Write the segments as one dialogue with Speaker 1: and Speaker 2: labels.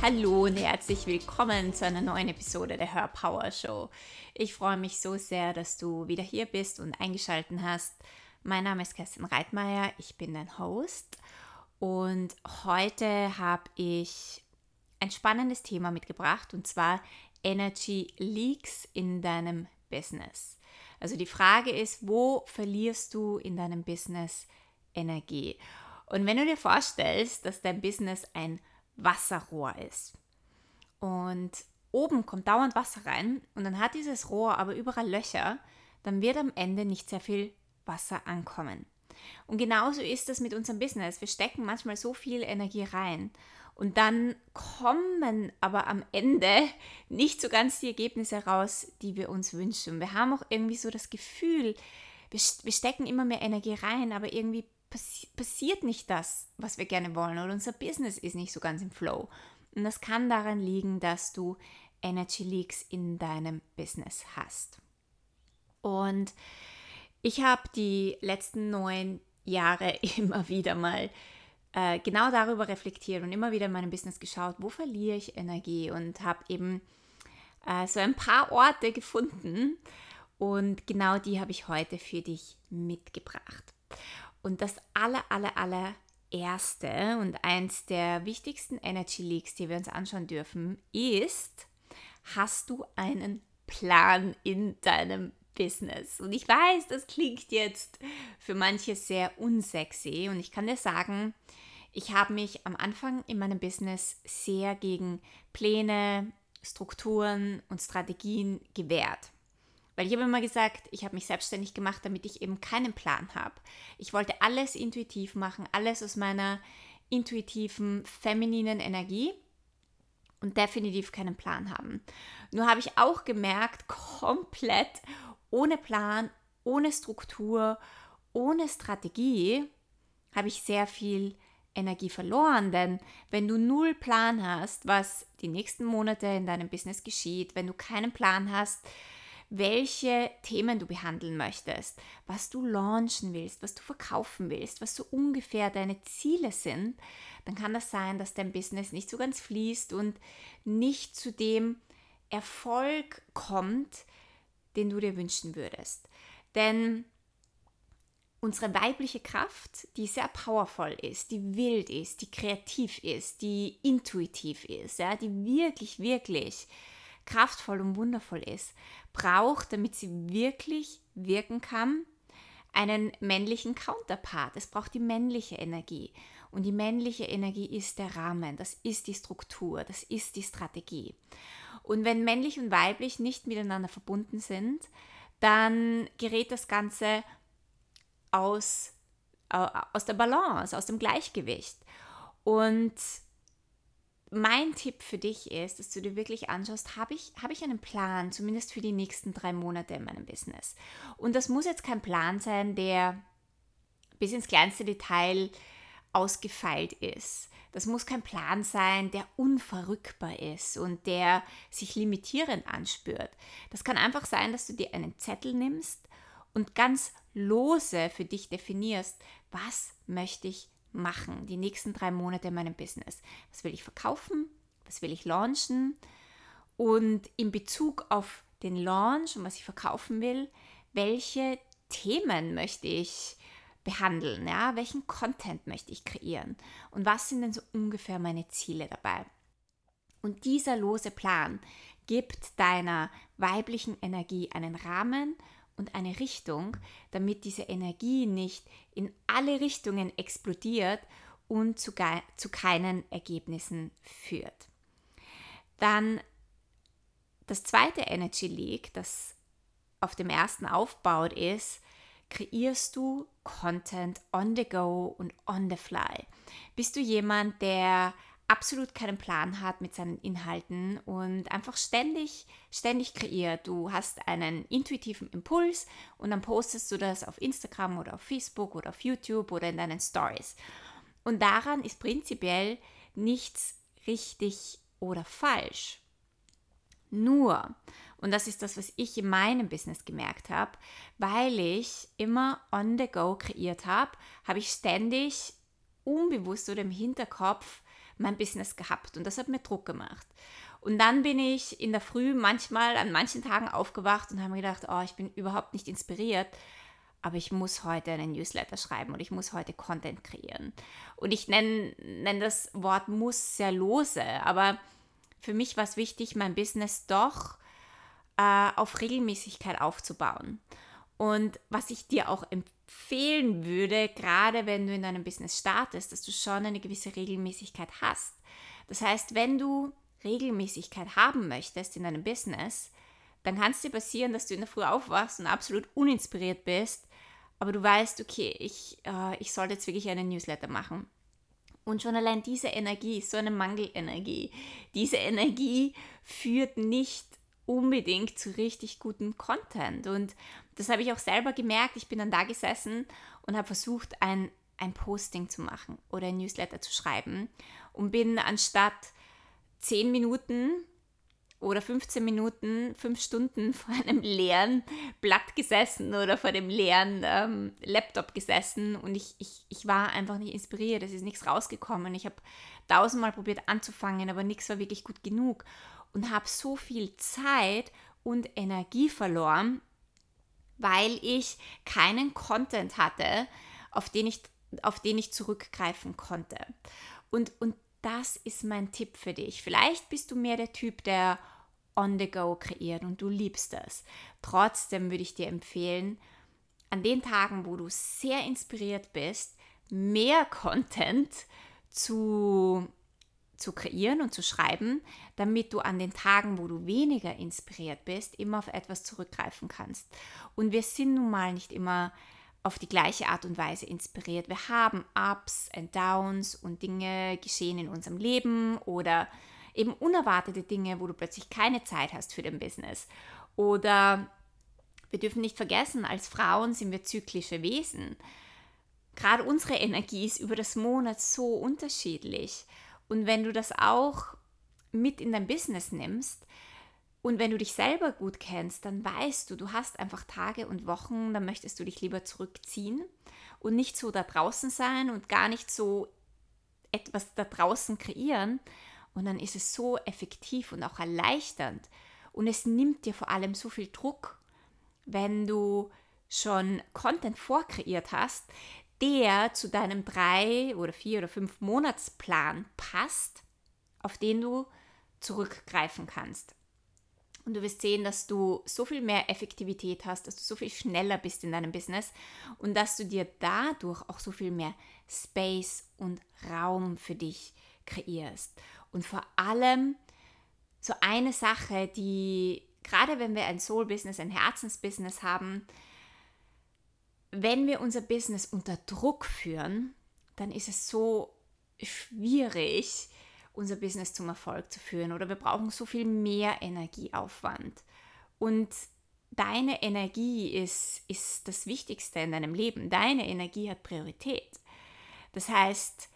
Speaker 1: Hallo und herzlich willkommen zu einer neuen Episode der Her Power Show. Ich freue mich so sehr, dass du wieder hier bist und eingeschaltet hast. Mein Name ist Kerstin Reitmeier, ich bin dein Host und heute habe ich ein spannendes Thema mitgebracht und zwar Energy Leaks in deinem Business. Also die Frage ist, wo verlierst du in deinem Business Energie? Und wenn du dir vorstellst, dass dein Business ein Wasserrohr ist und oben kommt dauernd Wasser rein und dann hat dieses Rohr aber überall Löcher, dann wird am Ende nicht sehr viel Wasser ankommen. Und genauso ist das mit unserem Business. Wir stecken manchmal so viel Energie rein und dann kommen aber am Ende nicht so ganz die Ergebnisse raus, die wir uns wünschen. Wir haben auch irgendwie so das Gefühl, wir, stecken immer mehr Energie rein, aber irgendwie passi passiert nicht das, was wir gerne wollen oder unser Business ist nicht so ganz im Flow. Und das kann daran liegen, dass du Energy Leaks in deinem Business hast. Und ich habe die letzten neun Jahre immer wieder mal äh, genau darüber reflektiert und immer wieder in meinem Business geschaut, wo verliere ich Energie und habe eben äh, so ein paar Orte gefunden und genau die habe ich heute für dich mitgebracht. Und das aller, aller, aller erste und eins der wichtigsten Energy Leaks, die wir uns anschauen dürfen, ist, hast du einen Plan in deinem Business? Und ich weiß, das klingt jetzt für manche sehr unsexy und ich kann dir sagen, ich habe mich am Anfang in meinem Business sehr gegen Pläne, Strukturen und Strategien gewehrt. Weil ich habe immer gesagt, ich habe mich selbstständig gemacht, damit ich eben keinen Plan habe. Ich wollte alles intuitiv machen, alles aus meiner intuitiven, femininen Energie und definitiv keinen Plan haben. Nur habe ich auch gemerkt, komplett ohne Plan, ohne Struktur, ohne Strategie habe ich sehr viel Energie verloren, denn wenn du null Plan hast, was die nächsten Monate in deinem Business geschieht, wenn du keinen Plan hast, welche Themen du behandeln möchtest, was du launchen willst, was du verkaufen willst, was so ungefähr deine Ziele sind, dann kann das sein, dass dein Business nicht so ganz fließt und nicht zu dem Erfolg kommt, den du dir wünschen würdest. Denn unsere weibliche Kraft, die sehr powerful ist, die wild ist, die kreativ ist, die intuitiv ist, ja, die wirklich, wirklich kraftvoll und wundervoll ist, braucht, damit sie wirklich wirken kann, einen männlichen Counterpart. Es braucht die männliche Energie. Und die männliche Energie ist der Rahmen, das ist die Struktur, das ist die Strategie. Und wenn männlich und weiblich nicht miteinander verbunden sind, dann gerät das Ganze aus, aus der Balance, aus dem Gleichgewicht. Und mein Tipp für dich ist, dass du dir wirklich anschaust, habe ich, hab ich einen Plan, zumindest für die nächsten drei Monate in meinem Business. Und das muss jetzt kein Plan sein, der bis ins kleinste Detail ausgefeilt ist. Das muss kein Plan sein, der unverrückbar ist und der sich limitierend anspürt. Das kann einfach sein, dass du dir einen Zettel nimmst und ganz lose für dich definierst, was möchte ich machen, die nächsten drei Monate in meinem Business. Was will ich verkaufen? Was will ich launchen? Und in Bezug auf den Launch und was ich verkaufen will, welche Themen möchte ich behandeln? Ja? Welchen Content möchte ich kreieren? Und was sind denn so ungefähr meine Ziele dabei? Und dieser lose Plan gibt deiner weiblichen Energie einen Rahmen und eine Richtung, damit diese Energie nicht in alle Richtungen explodiert und zu, zu keinen Ergebnissen führt. Dann das zweite Energy Leak, das auf dem ersten aufbaut, ist, kreierst du Content on the go und on the fly? Bist du jemand, der absolut keinen Plan hat mit seinen Inhalten und einfach ständig, ständig kreiert. Du hast einen intuitiven Impuls und dann postest du das auf Instagram oder auf Facebook oder auf YouTube oder in deinen Stories. Und daran ist prinzipiell nichts richtig oder falsch. Nur, und das ist das, was ich in meinem Business gemerkt habe, weil ich immer on the go kreiert habe, habe ich ständig unbewusst oder im Hinterkopf mein Business gehabt und das hat mir Druck gemacht. Und dann bin ich in der Früh manchmal an manchen Tagen aufgewacht und habe mir gedacht, oh, ich bin überhaupt nicht inspiriert, aber ich muss heute einen Newsletter schreiben und ich muss heute Content kreieren. Und ich nenne nenn das Wort muss sehr lose, aber für mich war es wichtig, mein Business doch äh, auf Regelmäßigkeit aufzubauen. Und was ich dir auch empfehlen würde, gerade wenn du in deinem Business startest, dass du schon eine gewisse Regelmäßigkeit hast. Das heißt, wenn du Regelmäßigkeit haben möchtest in deinem Business, dann kann es dir passieren, dass du in der Früh aufwachst und absolut uninspiriert bist, aber du weißt, okay, ich, äh, ich sollte jetzt wirklich einen Newsletter machen. Und schon allein diese Energie so eine Mangelenergie. Diese Energie führt nicht unbedingt zu richtig gutem Content. Und das habe ich auch selber gemerkt. Ich bin dann da gesessen und habe versucht, ein, ein Posting zu machen oder ein Newsletter zu schreiben und bin anstatt 10 Minuten oder 15 Minuten, 5 Stunden vor einem leeren Blatt gesessen oder vor dem leeren ähm, Laptop gesessen und ich, ich, ich war einfach nicht inspiriert, es ist nichts rausgekommen. Ich habe tausendmal probiert anzufangen, aber nichts war wirklich gut genug und habe so viel Zeit und Energie verloren, weil ich keinen Content hatte, auf den ich, auf den ich zurückgreifen konnte. Und, und das ist mein Tipp für dich. Vielleicht bist du mehr der Typ, der on the go kreiert und du liebst das. Trotzdem würde ich dir empfehlen, an den Tagen, wo du sehr inspiriert bist, mehr Content zu, zu kreieren und zu schreiben, damit du an den Tagen, wo du weniger inspiriert bist, immer auf etwas zurückgreifen kannst. Und wir sind nun mal nicht immer auf die gleiche Art und Weise inspiriert. Wir haben Ups und Downs und Dinge geschehen in unserem Leben oder eben unerwartete Dinge, wo du plötzlich keine Zeit hast für dein Business. Oder wir dürfen nicht vergessen, als Frauen sind wir zyklische Wesen. Gerade unsere Energie ist über das Monat so unterschiedlich. Und wenn du das auch mit in dein Business nimmst, und wenn du dich selber gut kennst, dann weißt du, du hast einfach Tage und Wochen, da möchtest du dich lieber zurückziehen und nicht so da draußen sein und gar nicht so etwas da draußen kreieren. Und dann ist es so effektiv und auch erleichternd. Und es nimmt dir vor allem so viel Druck, wenn du schon Content vorkreiert hast, der zu deinem drei oder vier oder fünf Monatsplan passt, auf den du zurückgreifen kannst. Und du wirst sehen, dass du so viel mehr Effektivität hast, dass du so viel schneller bist in deinem Business und dass du dir dadurch auch so viel mehr Space und Raum für dich kreierst. Und vor allem so eine Sache, die gerade wenn wir ein Soul-Business, ein Herzensbusiness haben, wenn wir unser Business unter Druck führen, dann ist es so schwierig, unser Business zum Erfolg zu führen oder wir brauchen so viel mehr Energieaufwand. Und deine Energie ist, ist das Wichtigste in deinem Leben. Deine Energie hat Priorität. Das heißt,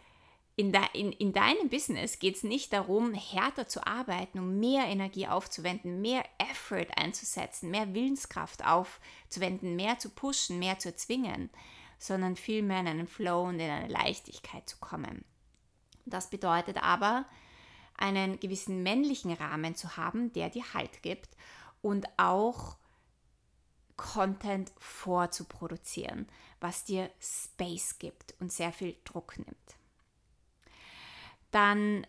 Speaker 1: in, de, in, in deinem Business geht es nicht darum, härter zu arbeiten, um mehr Energie aufzuwenden, mehr Effort einzusetzen, mehr Willenskraft aufzuwenden, mehr zu pushen, mehr zu erzwingen, sondern vielmehr in einen Flow und in eine Leichtigkeit zu kommen. Das bedeutet aber, einen gewissen männlichen Rahmen zu haben, der dir Halt gibt und auch Content vorzuproduzieren, was dir Space gibt und sehr viel Druck nimmt. Dann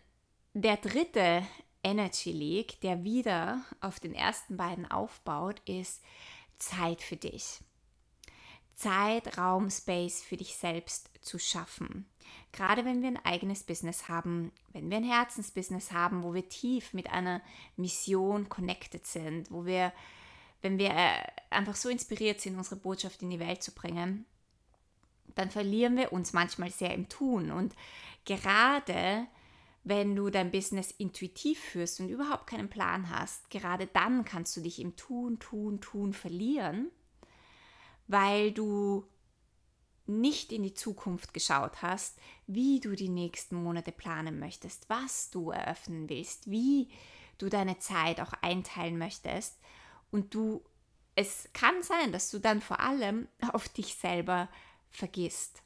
Speaker 1: der dritte Energy League, der wieder auf den ersten beiden aufbaut, ist Zeit für dich. Zeit, Raum, Space für dich selbst zu schaffen. Gerade wenn wir ein eigenes Business haben, wenn wir ein Herzensbusiness haben, wo wir tief mit einer Mission connected sind, wo wir, wenn wir äh, einfach so inspiriert sind, unsere Botschaft in die Welt zu bringen, dann verlieren wir uns manchmal sehr im Tun. Und gerade wenn du dein Business intuitiv führst und überhaupt keinen Plan hast, gerade dann kannst du dich im Tun, Tun, Tun verlieren, weil du nicht in die Zukunft geschaut hast, wie du die nächsten Monate planen möchtest, was du eröffnen willst, wie du deine Zeit auch einteilen möchtest und du es kann sein, dass du dann vor allem auf dich selber vergisst.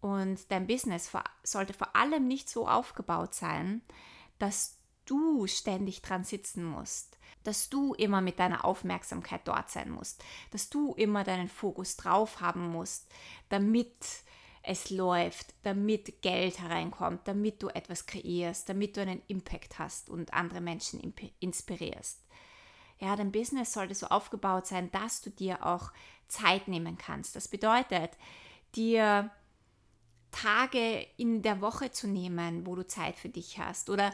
Speaker 1: Und dein Business sollte vor allem nicht so aufgebaut sein, dass du ständig dran sitzen musst, dass du immer mit deiner Aufmerksamkeit dort sein musst, dass du immer deinen Fokus drauf haben musst, damit es läuft, damit Geld hereinkommt, damit du etwas kreierst, damit du einen Impact hast und andere Menschen inspirierst. Ja, dein Business sollte so aufgebaut sein, dass du dir auch Zeit nehmen kannst. Das bedeutet, dir Tage in der Woche zu nehmen, wo du Zeit für dich hast oder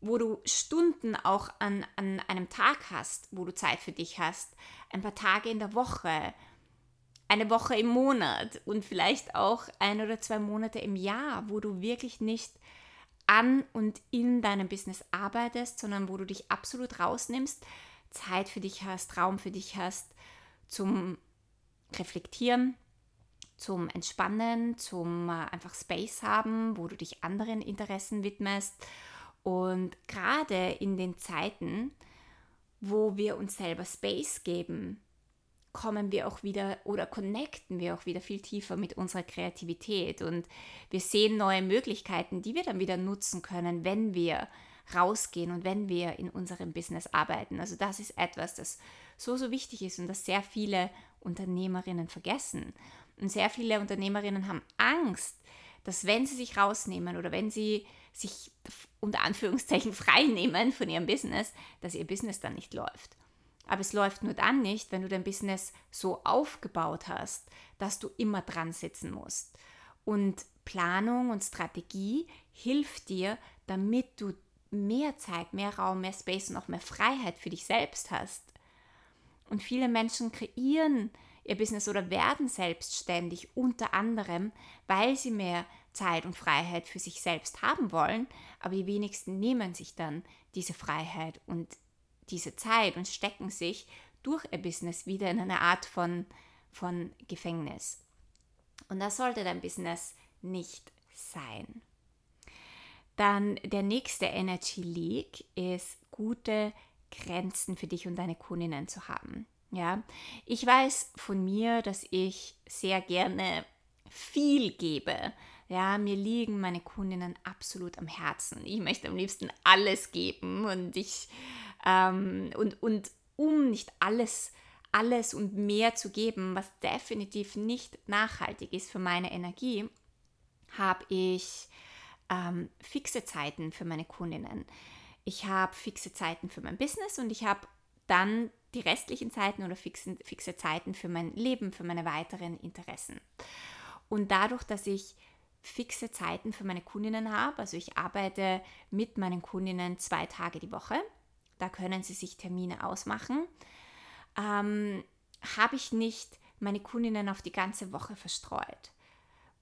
Speaker 1: wo du Stunden auch an, an einem Tag hast, wo du Zeit für dich hast, ein paar Tage in der Woche, eine Woche im Monat und vielleicht auch ein oder zwei Monate im Jahr, wo du wirklich nicht an und in deinem Business arbeitest, sondern wo du dich absolut rausnimmst, Zeit für dich hast, Raum für dich hast, zum Reflektieren, zum Entspannen, zum äh, einfach Space haben, wo du dich anderen Interessen widmest. Und gerade in den Zeiten, wo wir uns selber Space geben, kommen wir auch wieder oder connecten wir auch wieder viel tiefer mit unserer Kreativität und wir sehen neue Möglichkeiten, die wir dann wieder nutzen können, wenn wir rausgehen und wenn wir in unserem Business arbeiten. Also das ist etwas, das so, so wichtig ist und das sehr viele Unternehmerinnen vergessen. Und sehr viele Unternehmerinnen haben Angst, dass wenn sie sich rausnehmen oder wenn sie sich unter Anführungszeichen frei nehmen von ihrem Business, dass ihr Business dann nicht läuft. Aber es läuft nur dann nicht, wenn du dein Business so aufgebaut hast, dass du immer dran sitzen musst. Und Planung und Strategie hilft dir, damit du mehr Zeit, mehr Raum, mehr Space und auch mehr Freiheit für dich selbst hast. Und viele Menschen kreieren ihr Business oder werden selbstständig unter anderem, weil sie mehr Zeit und Freiheit für sich selbst haben wollen, aber die wenigsten nehmen sich dann diese Freiheit und diese Zeit und stecken sich durch ihr Business wieder in eine Art von, von Gefängnis. Und das sollte dein Business nicht sein. Dann der nächste Energy Leak ist gute Grenzen für dich und deine Kundinnen zu haben. Ja, ich weiß von mir, dass ich sehr gerne viel gebe. Ja, mir liegen meine Kundinnen absolut am Herzen. Ich möchte am liebsten alles geben und ich ähm, und, und um nicht alles, alles und mehr zu geben, was definitiv nicht nachhaltig ist für meine Energie, habe ich ähm, fixe Zeiten für meine Kundinnen. Ich habe fixe Zeiten für mein Business und ich habe dann die restlichen Zeiten oder fixen, fixe Zeiten für mein Leben, für meine weiteren Interessen. Und dadurch, dass ich fixe Zeiten für meine Kundinnen habe, also ich arbeite mit meinen Kundinnen zwei Tage die Woche, da können sie sich Termine ausmachen, ähm, habe ich nicht meine Kundinnen auf die ganze Woche verstreut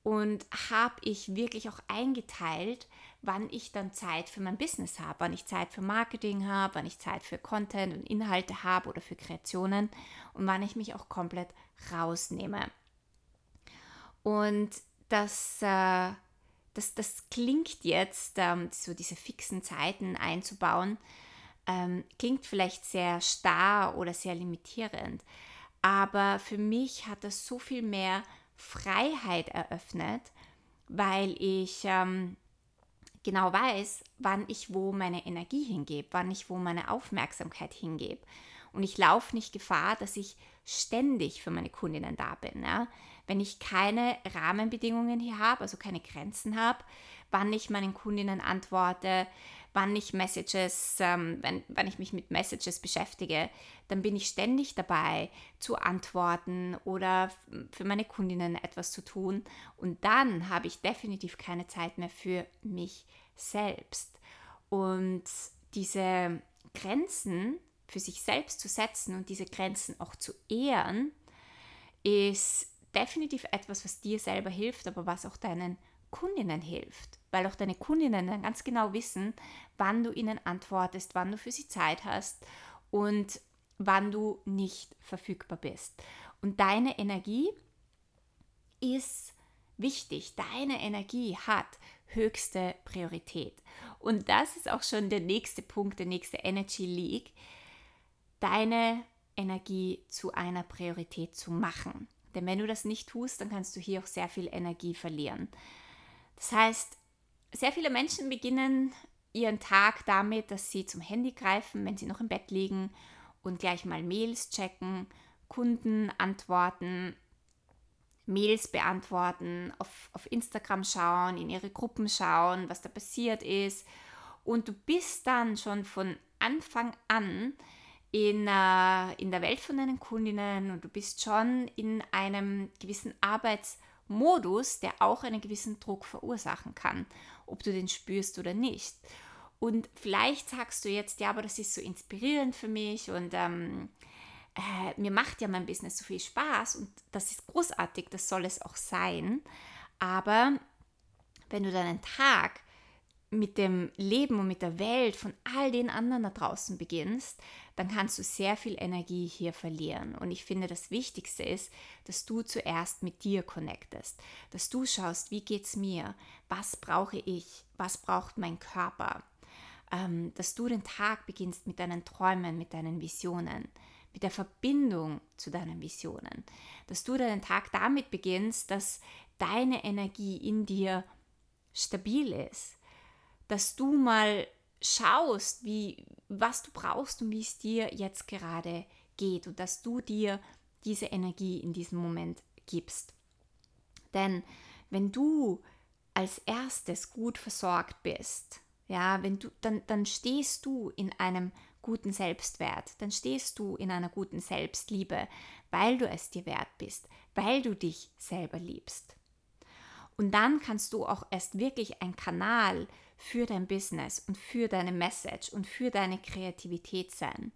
Speaker 1: und habe ich wirklich auch eingeteilt, wann ich dann Zeit für mein Business habe, wann ich Zeit für Marketing habe, wann ich Zeit für Content und Inhalte habe oder für Kreationen und wann ich mich auch komplett rausnehme. Und das, äh, das, das klingt jetzt, ähm, so diese fixen Zeiten einzubauen, ähm, klingt vielleicht sehr starr oder sehr limitierend. Aber für mich hat das so viel mehr Freiheit eröffnet, weil ich ähm, genau weiß, wann ich wo meine Energie hingebe, wann ich wo meine Aufmerksamkeit hingebe. Und ich laufe nicht Gefahr, dass ich ständig für meine Kundinnen da bin. Ja? Wenn ich keine Rahmenbedingungen hier habe, also keine Grenzen habe, wann ich meinen Kundinnen antworte, wann ich Messages, ähm, wenn, wenn ich mich mit Messages beschäftige, dann bin ich ständig dabei zu antworten oder für meine Kundinnen etwas zu tun. Und dann habe ich definitiv keine Zeit mehr für mich selbst. Und diese Grenzen für sich selbst zu setzen und diese Grenzen auch zu ehren, ist definitiv etwas, was dir selber hilft, aber was auch deinen Kundinnen hilft, weil auch deine Kundinnen dann ganz genau wissen, wann du ihnen antwortest, wann du für sie Zeit hast und wann du nicht verfügbar bist. Und deine Energie ist wichtig. Deine Energie hat höchste Priorität. Und das ist auch schon der nächste Punkt, der nächste Energy League. Deine Energie zu einer Priorität zu machen. Denn wenn du das nicht tust, dann kannst du hier auch sehr viel Energie verlieren. Das heißt, sehr viele Menschen beginnen ihren Tag damit, dass sie zum Handy greifen, wenn sie noch im Bett liegen und gleich mal Mails checken, Kunden antworten, Mails beantworten, auf, auf Instagram schauen, in ihre Gruppen schauen, was da passiert ist. Und du bist dann schon von Anfang an in, äh, in der Welt von deinen Kundinnen und du bist schon in einem gewissen Arbeitsmodus, der auch einen gewissen Druck verursachen kann, ob du den spürst oder nicht. Und vielleicht sagst du jetzt, ja, aber das ist so inspirierend für mich und ähm, äh, mir macht ja mein Business so viel Spaß und das ist großartig, das soll es auch sein. Aber wenn du deinen Tag mit dem Leben und mit der Welt von all den anderen da draußen beginnst, dann kannst du sehr viel Energie hier verlieren. Und ich finde, das Wichtigste ist, dass du zuerst mit dir connectest, dass du schaust, wie geht es mir, was brauche ich, was braucht mein Körper, ähm, dass du den Tag beginnst mit deinen Träumen, mit deinen Visionen, mit der Verbindung zu deinen Visionen, dass du deinen Tag damit beginnst, dass deine Energie in dir stabil ist. Dass du mal schaust, wie, was du brauchst und wie es dir jetzt gerade geht und dass du dir diese Energie in diesem Moment gibst. Denn wenn du als erstes gut versorgt bist, ja, wenn du, dann, dann stehst du in einem guten Selbstwert, dann stehst du in einer guten Selbstliebe, weil du es dir wert bist, weil du dich selber liebst. Und dann kannst du auch erst wirklich ein Kanal für dein Business und für deine Message und für deine Kreativität sein.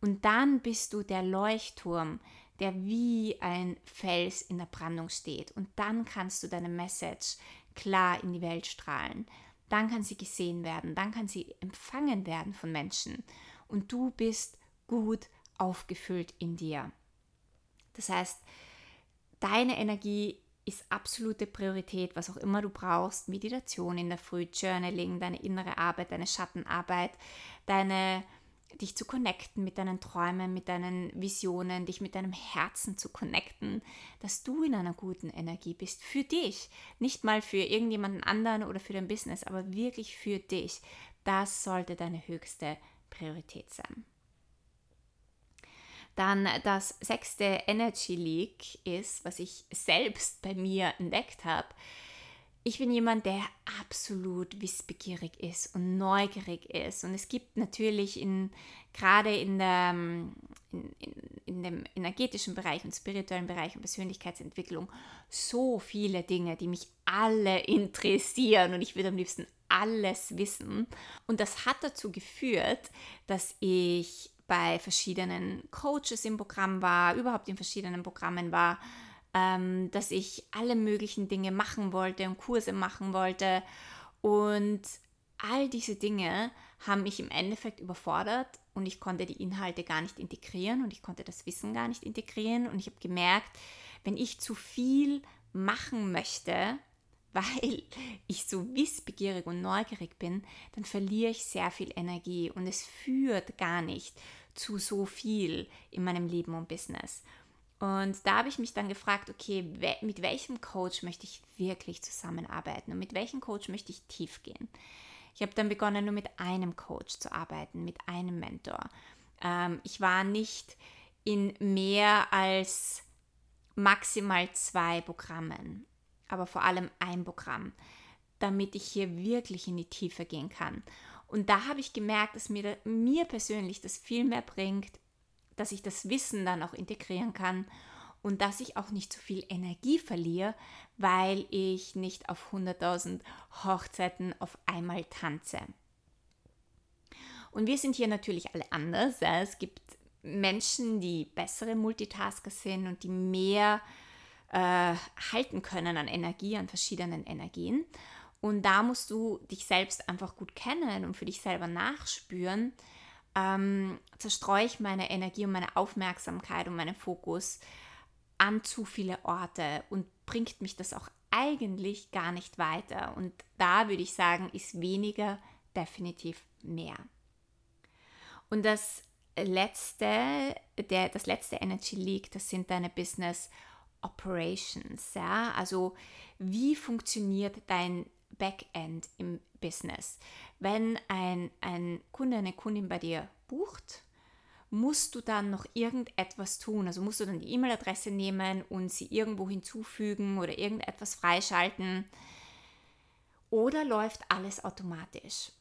Speaker 1: Und dann bist du der Leuchtturm, der wie ein Fels in der Brandung steht. Und dann kannst du deine Message klar in die Welt strahlen. Dann kann sie gesehen werden, dann kann sie empfangen werden von Menschen. Und du bist gut aufgefüllt in dir. Das heißt, deine Energie ist absolute Priorität, was auch immer du brauchst. Meditation in der Früh, Journaling, deine innere Arbeit, deine Schattenarbeit, deine dich zu connecten mit deinen Träumen, mit deinen Visionen, dich mit deinem Herzen zu connecten, dass du in einer guten Energie bist für dich, nicht mal für irgendjemanden anderen oder für dein Business, aber wirklich für dich. Das sollte deine höchste Priorität sein. Dann das sechste Energy Leak ist, was ich selbst bei mir entdeckt habe. Ich bin jemand, der absolut wissbegierig ist und neugierig ist. Und es gibt natürlich in, gerade in, der, in, in, in dem energetischen Bereich und spirituellen Bereich und Persönlichkeitsentwicklung so viele Dinge, die mich alle interessieren. Und ich würde am liebsten alles wissen. Und das hat dazu geführt, dass ich bei verschiedenen Coaches im Programm war, überhaupt in verschiedenen Programmen war, ähm, dass ich alle möglichen Dinge machen wollte und Kurse machen wollte. Und all diese Dinge haben mich im Endeffekt überfordert und ich konnte die Inhalte gar nicht integrieren und ich konnte das Wissen gar nicht integrieren. Und ich habe gemerkt, wenn ich zu viel machen möchte, weil ich so wissbegierig und neugierig bin, dann verliere ich sehr viel Energie und es führt gar nicht zu so viel in meinem Leben und Business. Und da habe ich mich dann gefragt, okay, mit welchem Coach möchte ich wirklich zusammenarbeiten und mit welchem Coach möchte ich tief gehen? Ich habe dann begonnen, nur mit einem Coach zu arbeiten, mit einem Mentor. Ähm, ich war nicht in mehr als maximal zwei Programmen, aber vor allem ein Programm, damit ich hier wirklich in die Tiefe gehen kann. Und da habe ich gemerkt, dass mir, mir persönlich das viel mehr bringt, dass ich das Wissen dann auch integrieren kann und dass ich auch nicht so viel Energie verliere, weil ich nicht auf 100.000 Hochzeiten auf einmal tanze. Und wir sind hier natürlich alle anders. Es gibt Menschen, die bessere Multitasker sind und die mehr äh, halten können an Energie, an verschiedenen Energien. Und da musst du dich selbst einfach gut kennen und für dich selber nachspüren, ähm, zerstreue ich meine Energie und meine Aufmerksamkeit und meinen Fokus an zu viele Orte und bringt mich das auch eigentlich gar nicht weiter. Und da würde ich sagen, ist weniger definitiv mehr. Und das letzte, der, das letzte Energy Leak, das sind deine Business Operations. Ja? Also wie funktioniert dein Backend im Business? Wenn ein, ein Kunde, eine Kundin bei dir bucht, musst du dann noch irgendetwas tun. Also musst du dann die E-Mail-Adresse nehmen und sie irgendwo hinzufügen oder irgendetwas freischalten. Oder läuft alles automatisch?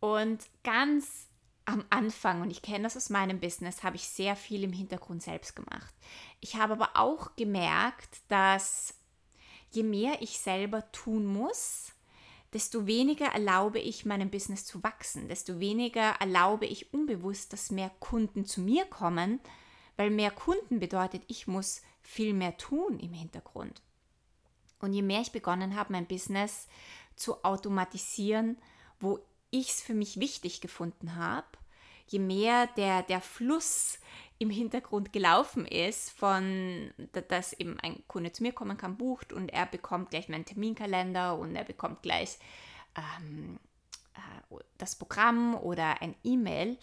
Speaker 1: Und ganz am Anfang, und ich kenne das aus meinem Business, habe ich sehr viel im Hintergrund selbst gemacht. Ich habe aber auch gemerkt, dass je mehr ich selber tun muss, desto weniger erlaube ich meinem Business zu wachsen, desto weniger erlaube ich unbewusst, dass mehr Kunden zu mir kommen, weil mehr Kunden bedeutet, ich muss viel mehr tun im Hintergrund. Und je mehr ich begonnen habe, mein Business zu automatisieren, wo ich es für mich wichtig gefunden habe, je mehr der, der Fluss im Hintergrund gelaufen ist, von dass eben ein Kunde zu mir kommen kann, bucht und er bekommt gleich meinen Terminkalender und er bekommt gleich ähm, äh, das Programm oder ein E-Mail,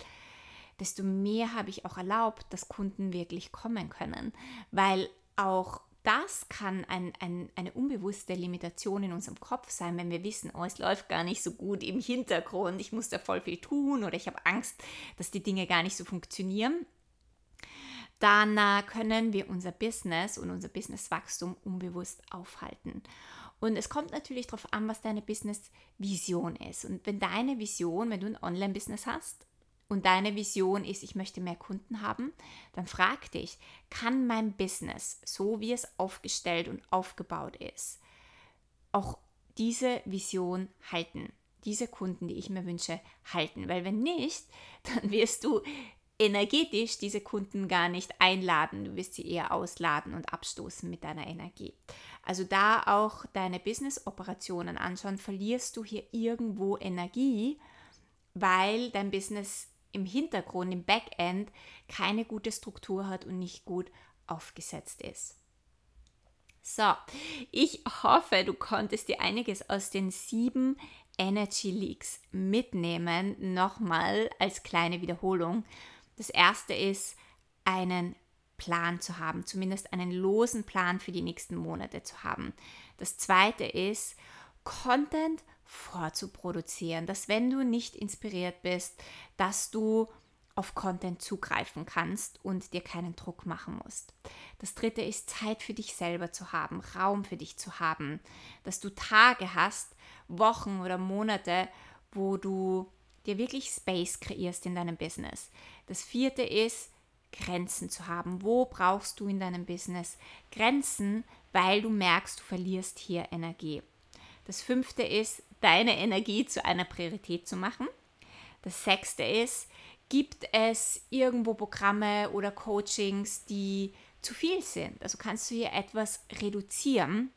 Speaker 1: desto mehr habe ich auch erlaubt, dass Kunden wirklich kommen können, weil auch das kann ein, ein, eine unbewusste Limitation in unserem Kopf sein, wenn wir wissen, oh, es läuft gar nicht so gut im Hintergrund, ich muss da voll viel tun oder ich habe Angst, dass die Dinge gar nicht so funktionieren dann äh, können wir unser Business und unser Businesswachstum unbewusst aufhalten. Und es kommt natürlich darauf an, was deine Business-Vision ist. Und wenn deine Vision, wenn du ein Online-Business hast und deine Vision ist, ich möchte mehr Kunden haben, dann frag dich, kann mein Business, so wie es aufgestellt und aufgebaut ist, auch diese Vision halten? Diese Kunden, die ich mir wünsche, halten. Weil wenn nicht, dann wirst du energetisch diese Kunden gar nicht einladen. Du wirst sie eher ausladen und abstoßen mit deiner Energie. Also da auch deine Business-Operationen anschauen, verlierst du hier irgendwo Energie, weil dein Business im Hintergrund, im Backend keine gute Struktur hat und nicht gut aufgesetzt ist. So, ich hoffe, du konntest dir einiges aus den sieben Energy Leaks mitnehmen. Nochmal als kleine Wiederholung. Das erste ist, einen Plan zu haben, zumindest einen losen Plan für die nächsten Monate zu haben. Das zweite ist, Content vorzuproduzieren, dass wenn du nicht inspiriert bist, dass du auf Content zugreifen kannst und dir keinen Druck machen musst. Das dritte ist Zeit für dich selber zu haben, Raum für dich zu haben, dass du Tage hast, Wochen oder Monate, wo du dir wirklich Space kreierst in deinem Business. Das vierte ist, Grenzen zu haben. Wo brauchst du in deinem Business Grenzen, weil du merkst, du verlierst hier Energie. Das fünfte ist, deine Energie zu einer Priorität zu machen. Das sechste ist, gibt es irgendwo Programme oder Coachings, die zu viel sind? Also kannst du hier etwas reduzieren,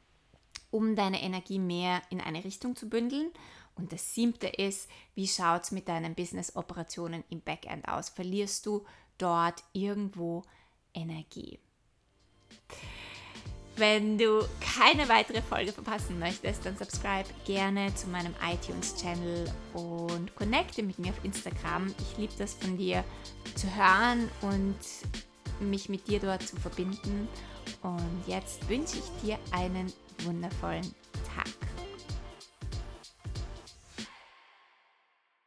Speaker 1: um deine Energie mehr in eine Richtung zu bündeln und das siebte ist, wie schaut es mit deinen Business-Operationen im Backend aus? Verlierst du dort irgendwo Energie? Wenn du keine weitere Folge verpassen möchtest, dann subscribe gerne zu meinem iTunes-Channel und connecte mit mir auf Instagram. Ich liebe das von dir zu hören und mich mit dir dort zu verbinden. Und jetzt wünsche ich dir einen wundervollen